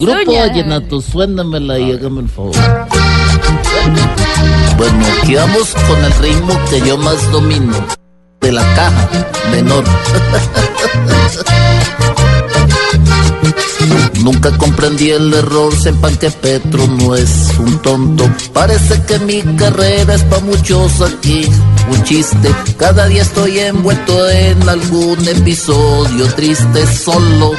Grupo Vallenato, suéndamela y hágame el favor. Bueno, aquí vamos con el ritmo que yo más domino. De la caja menor. Nunca comprendí el error, sepan que Petro no es un tonto. Parece que mi carrera es pa' muchos aquí, un chiste. Cada día estoy envuelto en algún episodio triste solo.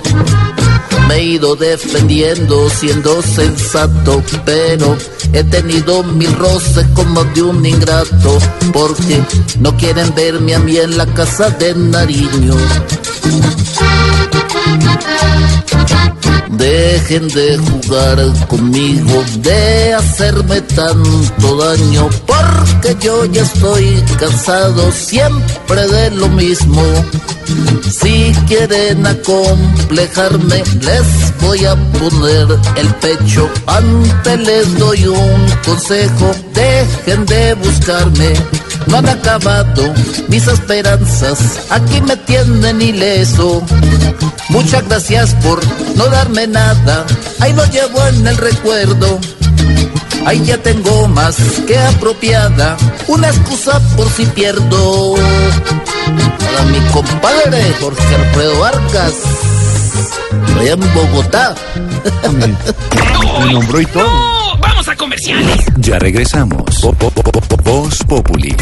Me he ido defendiendo siendo sensato, pero he tenido mil roces como de un ingrato, porque no quieren verme a mí en la casa de Nariño. Dejen de jugar conmigo, de hacerme tanto daño, porque yo ya estoy cansado siempre de lo mismo. Si quieren acomplejarme, les voy a poner el pecho. Antes les doy un consejo, dejen de buscarme. No han acabado mis esperanzas, aquí me tienen ileso. Muchas gracias por no darme nada, ahí lo llevo en el recuerdo. Ahí ya tengo más que apropiada, una excusa por si pierdo. Compadre Jorge Alfredo Vargas, allá en Bogotá. Me nombró y todo. ¡No! ¡Vamos a comerciales! Ya regresamos. Voz Populi.